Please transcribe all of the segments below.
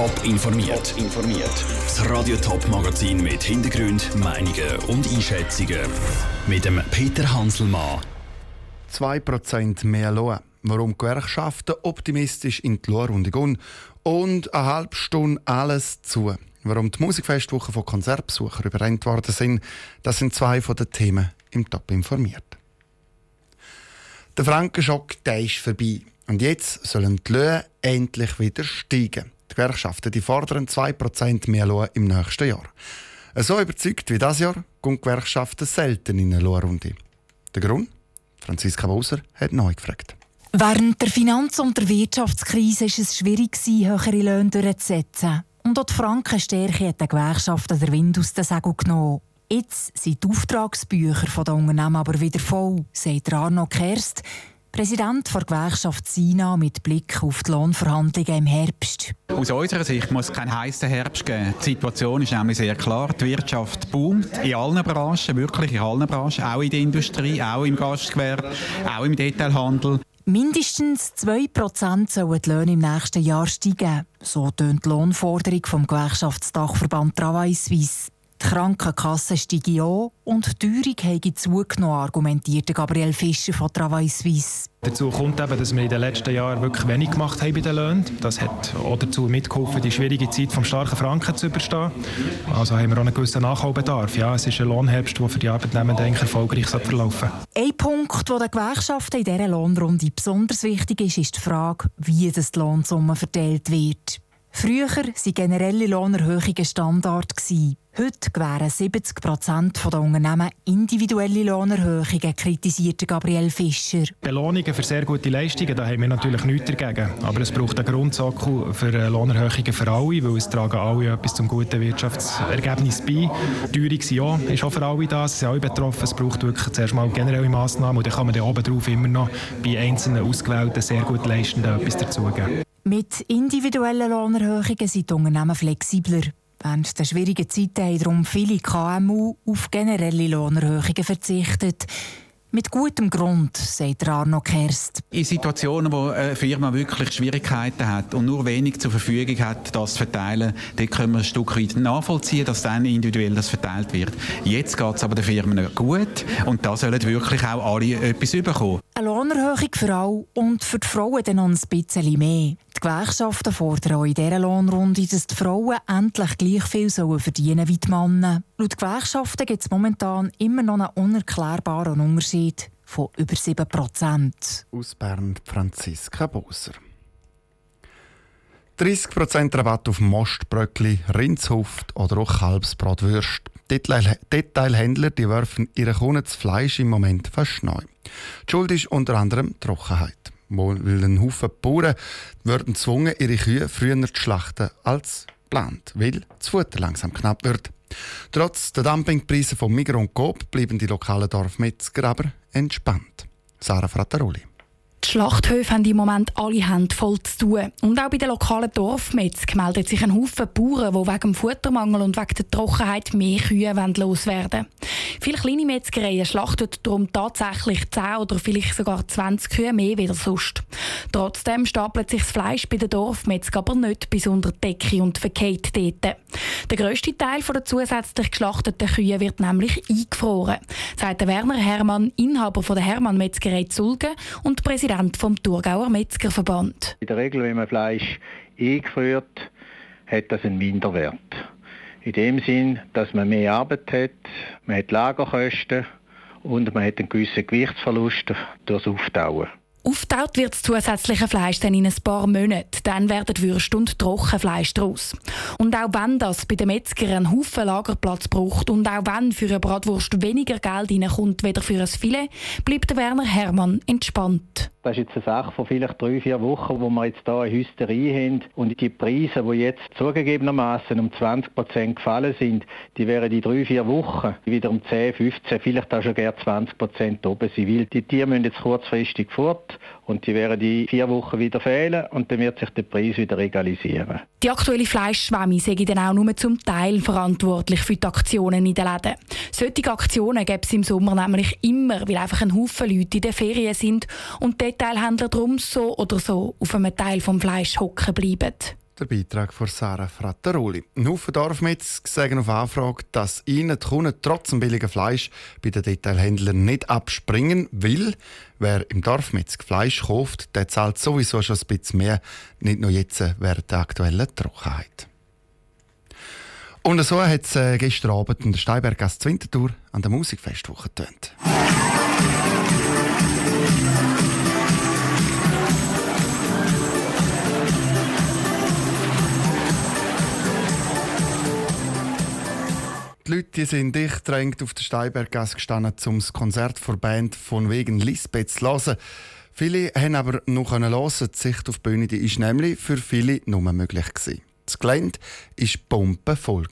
Top informiert. informiert. Das Radio Top Magazin mit Hintergrund, Meinungen und Einschätzungen mit dem Peter Hanselmann. 2% mehr Lohn. Warum Gewerkschaften optimistisch in die Lohnrunde gehen und eine halbe Stunde alles zu. Warum die Musikfestwoche von Konzertbesuchern überrennt worden sind, das sind zwei von den Themen im Top informiert. Der Frankenschock der ist vorbei. Und jetzt sollen die Löhne endlich wieder steigen. Die Gewerkschaften die fordern 2% mehr Lohn im nächsten Jahr. So überzeugt wie das Jahr kommen die Gewerkschaften selten in eine Lohnrunde. Der Grund? Franziska Boser hat neu gefragt. Während der Finanz- und der Wirtschaftskrise war es schwierig, höhere Löhne durchzusetzen. Und auch die Frankenstärke hat den Gewerkschaften der Wind aus den Segeln genommen. Jetzt sind die Auftragsbücher der Unternehmen aber wieder voll, sagt Arno Kerst, Präsident der Gewerkschaft SINA mit Blick auf die Lohnverhandlungen im Herbst. Aus unserer Sicht muss es keinen heißen Herbst geben. Die Situation ist nämlich sehr klar. Die Wirtschaft boomt in allen Branchen, wirklich in allen Branchen, auch in der Industrie, auch im Gastgewerbe, auch im Detailhandel. Mindestens 2% sollen die Löhne im nächsten Jahr steigen. So tönt die Lohnforderung vom Gewerkschaftsdachverband Travail Suisse. Die Krankenkasse steige an und die Teuerung habe zugenommen, argumentierte Gabriel Fischer von Travail Suisse. Dazu kommt eben, dass wir in den letzten Jahren wirklich wenig gemacht haben bei den Löhnen. Das hat auch dazu mitgeholfen, die schwierige Zeit vom starken Franken zu überstehen. Also haben wir auch einen gewissen Nachholbedarf. Ja, es ist ein Lohnherbst, der für die Arbeitnehmer erfolgreich verlaufen soll. Ein Punkt, der den Gewerkschaften in dieser Lohnrunde besonders wichtig ist, ist die Frage, wie das die Lohnsumme verteilt wird. Früher waren generelle Lohnerhöhungen Standard. Heute gewähren 70 Prozent der Unternehmen individuelle Lohnerhöhungen, kritisierte Gabriel Fischer. Belohnungen für sehr gute Leistungen, da haben wir natürlich nichts dagegen. Aber es braucht einen Grundsockel für Lohnerhöhungen für alle, weil es tragen alle etwas zum guten Wirtschaftsergebnis bei. Teuerung ja, ist auch für alle da, sie sind alle betroffen. Es braucht wirklich zuerst mal generelle Massnahmen und dann kann man dann oben immer noch bei einzelnen ausgewählten, sehr gut Leistenden etwas dazugeben. Mit individuellen Lohnerhöhungen sind die Unternehmen flexibler. Während der schwierigen Zeiten haben darum viele KMU auf generelle Lohnerhöhungen verzichtet. Mit gutem Grund, sagt Arno Kerst. In Situationen, wo eine Firma wirklich Schwierigkeiten hat und nur wenig zur Verfügung hat, das zu verteilen, dort können wir ein Stück weit nachvollziehen, dass dann individuell das verteilt wird. Jetzt geht es aber den Firmen gut und da sollen wirklich auch alle etwas bekommen. Eine Lohnerhöhung für alle und für die Frauen dann noch ein bisschen mehr. Die Gewerkschaften fordern auch in dieser Lohnrunde, dass die Frauen endlich gleich viel sollen verdienen wie die Männer. Laut Gewerkschaften gibt es momentan immer noch einen unerklärbaren Unterschied von über 7 Prozent. Aus Bern Franziska Boser. 30% Rabatt auf Mostbröckli, Rindshuft oder auch Kalbsbratwürst. Detailhändler die werfen ihre Kunden das Fleisch im Moment fast neu. Die Schuld ist unter anderem Trockenheit. Weil ein Haufen Bauern werden gezwungen, ihre Kühe früher zu schlachten als geplant, weil das Futter langsam knapp wird. Trotz der Dumpingpreise von Migros und Coop bleiben die lokalen Dorfmetzger aber entspannt. Sarah Frattaroli. Die Schlachthöfe haben im Moment alle Hände voll zu tun. Und auch bei den lokalen Dorfmetzg meldet sich ein Haufen Bauern, die wegen dem Futtermangel und wegen der Trockenheit mehr Kühe loswerden Viele kleine Metzgereien schlachten darum tatsächlich 10 oder vielleicht sogar 20 Kühe mehr wie sonst. Trotzdem stapelt sich das Fleisch bei den Dorfmetzg aber nicht bis unter die Decke und verkehrt dort. Der grösste Teil der zusätzlich geschlachteten Kühe wird nämlich eingefroren, sagt Werner Hermann, Inhaber der Hermann Metzgerei Zulgen und Präsident Präsident vom Thurgauer Metzgerverband. In der Regel, wenn man Fleisch eingefriert, hat das einen Minderwert. In dem Sinn, dass man mehr Arbeit hat, man hat Lagerkosten und man hat einen gewissen Gewichtsverlust durch das Auftauen. Auftaut wird das zusätzliche Fleisch dann in ein paar Monaten. Dann werden Würste und Trockenfleisch daraus. Und auch wenn das bei den Metzgern einen Haufen Lagerplatz braucht und auch wenn für eine Bratwurst weniger Geld reinkommt, weder für ein Filet, bleibt Werner Hermann entspannt. Das ist jetzt eine Sache von vielleicht drei, vier Wochen, wo wir jetzt hier eine Hysterie haben. Und die Preise, die jetzt zugegebenermaßen um 20 Prozent gefallen sind, die wären in drei, vier Wochen wieder um 10, 15, vielleicht auch schon gerne 20 Prozent oben sein. Weil die Tiere müssen jetzt kurzfristig fort und die werden die vier Wochen wieder fehlen und dann wird sich der Preis wieder egalisieren. Die aktuelle Fleischschwemme sei dann auch nur zum Teil verantwortlich für die Aktionen in den Läden. Solche Aktionen gibt es im Sommer nämlich immer, weil einfach ein Haufen Leute in den Ferien sind und Detailhändler drum so oder so auf einem Teil vom Fleisch hocken bleiben. Der Beitrag von Sarah Frattaroli. Haufen Dorfmetz sagen auf Anfrage, dass ihnen die Kunden trotz dem billigen Fleisch bei den Detailhändlern nicht abspringen, weil wer im Dorfmetz Fleisch kauft, der zahlt sowieso schon ein bisschen mehr, nicht nur jetzt während der aktuellen Trockenheit. Und so hat es äh, gestern Abend in der Steinbergasse Winterthur an der Musikfestwoche getönt. Die Leute sind dicht drängt auf der Steinberggasse gestanden, um das Konzert der Band von wegen Lisbeth zu hören. Viele haben aber noch hören. Die Sicht auf die Bühne die ist nämlich für viele nur möglich gewesen. Das Gelände war bombenvoll.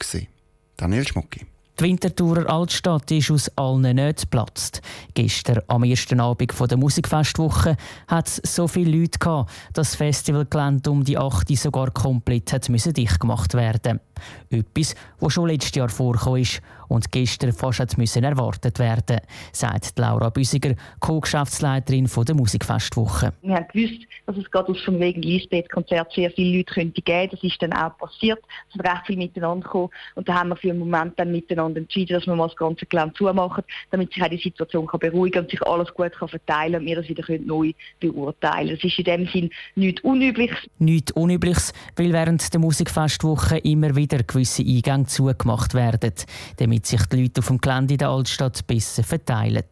Daniel Schmucki. Die Winterthurer Altstadt ist aus allen Nähten geplatzt. Gestern, am ersten Abend der Musikfestwoche, hat es so viele Leute gehabt, dass das Festivalgelände um die 8 sogar komplett hat dicht gemacht werden Etwas, was schon letztes Jahr vorgekommen ist und gestern fast hat müssen erwartet werden, sagt Laura Büsiger, Co-Geschäftsleiterin der Musikfestwoche. Wir haben gewusst, dass es gerade aus dem wegen Lisbeth-Konzert sehr viele Leute könnte geben. Das ist dann auch passiert. Es sind recht viele miteinander gekommen und da haben wir für einen Moment dann miteinander entschieden, dass wir mal das ganze Gelände zumachen, damit sich auch die Situation kann beruhigen und sich alles gut kann verteilen und wir das wieder neu beurteilen. Das ist in dem Sinn nichts Unübliches. Nichts Unübliches, weil während der Musikfestwoche immer wieder gewisse Eingänge zugemacht werden, damit sich die Leute auf dem Gelände in der Altstadt besser verteilen.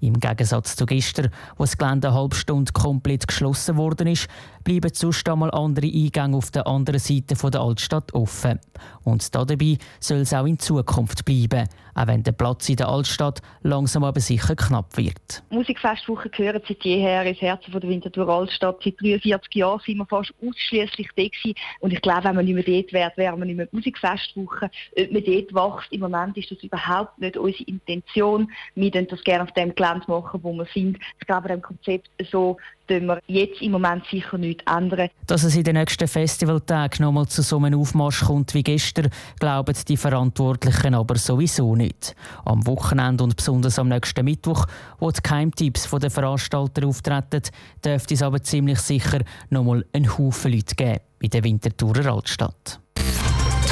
Im Gegensatz zu gestern, wo das Gelände eine halbe Stunde komplett geschlossen worden ist, bleiben sonst einmal andere Eingänge auf der anderen Seite der Altstadt offen. Und dabei soll es auch in Zukunft bleiben, auch wenn der Platz in der Altstadt langsam aber sicher knapp wird. Musikfestwochen gehören seit jeher ins Herz der Winterthur Altstadt. Seit 43 Jahren sind wir fast ausschließlich da. Und ich glaube, wenn man nicht mehr dort wäre, wäre man nicht mehr Musikfestwochen. Ob man dort wächst, im Moment ist das überhaupt nicht unsere Intention. Wir würden das gerne auf dem Gelände machen, wo wir sind. Ich glaube, dem Konzept so tun wir jetzt im Moment sicher nichts ändern. Dass es in den nächsten Festivaltagen nochmal zu so einem Aufmarsch kommt wie gestern, glauben die Verantwortlichen aber sowieso nicht. Am Wochenende und besonders am nächsten Mittwoch, wo die Keimtipps der Veranstalter auftreten, dürfte es aber ziemlich sicher nochmal einen Haufen Leute geben in der Winterthurer Altstadt.